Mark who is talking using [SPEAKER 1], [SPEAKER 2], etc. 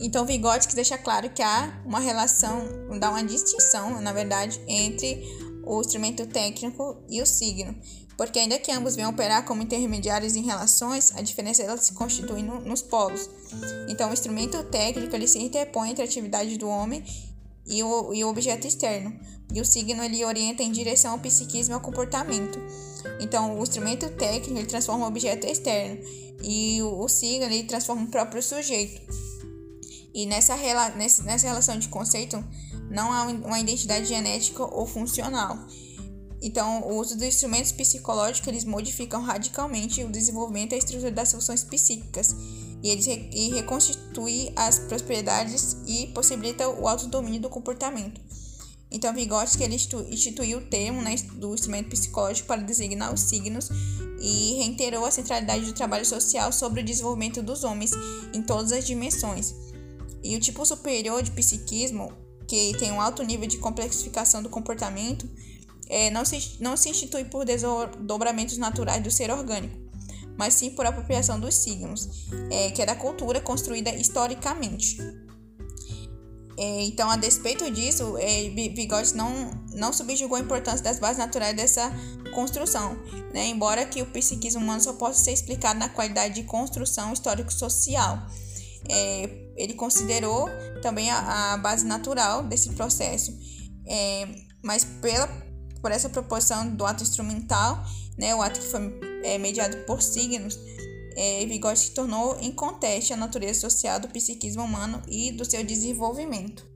[SPEAKER 1] Então, Vygotsky deixa claro que há uma relação, dá uma distinção, na verdade, entre o instrumento técnico e o signo, porque ainda que ambos venham operar como intermediários em relações, a diferença ela se constitui no, nos polos. Então, o instrumento técnico ele se interpõe entre a atividade do homem e o, e o objeto externo, e o signo ele orienta em direção ao psiquismo e ao comportamento. Então, o instrumento técnico ele transforma o objeto externo e o, o signo ele transforma o próprio sujeito. E nessa, nessa relação de conceito não há uma identidade genética ou funcional. Então, o uso dos instrumentos psicológicos eles modificam radicalmente o desenvolvimento e a estrutura das funções psíquicas e eles re e reconstituem as prosperidades e possibilita o autodomínio do comportamento. Então, Vygotsky ele instituiu o termo né, do instrumento psicológico para designar os signos e reiterou a centralidade do trabalho social sobre o desenvolvimento dos homens em todas as dimensões. E o tipo superior de psiquismo, que tem um alto nível de complexificação do comportamento, é, não, se, não se institui por desdobramentos naturais do ser orgânico, mas sim por apropriação dos signos, é, que é da cultura construída historicamente. É, então, a despeito disso, é, não, não subjugou a importância das bases naturais dessa construção, né? embora que o psiquismo humano só possa ser explicado na qualidade de construção histórico-social. É, ele considerou também a, a, base natural desse processo, é, mas pela, por essa proporção do ato instrumental, né, o ato que foi é, mediado por signos, é, Vygotsky tornou em conteste a natureza social do psiquismo humano e do seu desenvolvimento.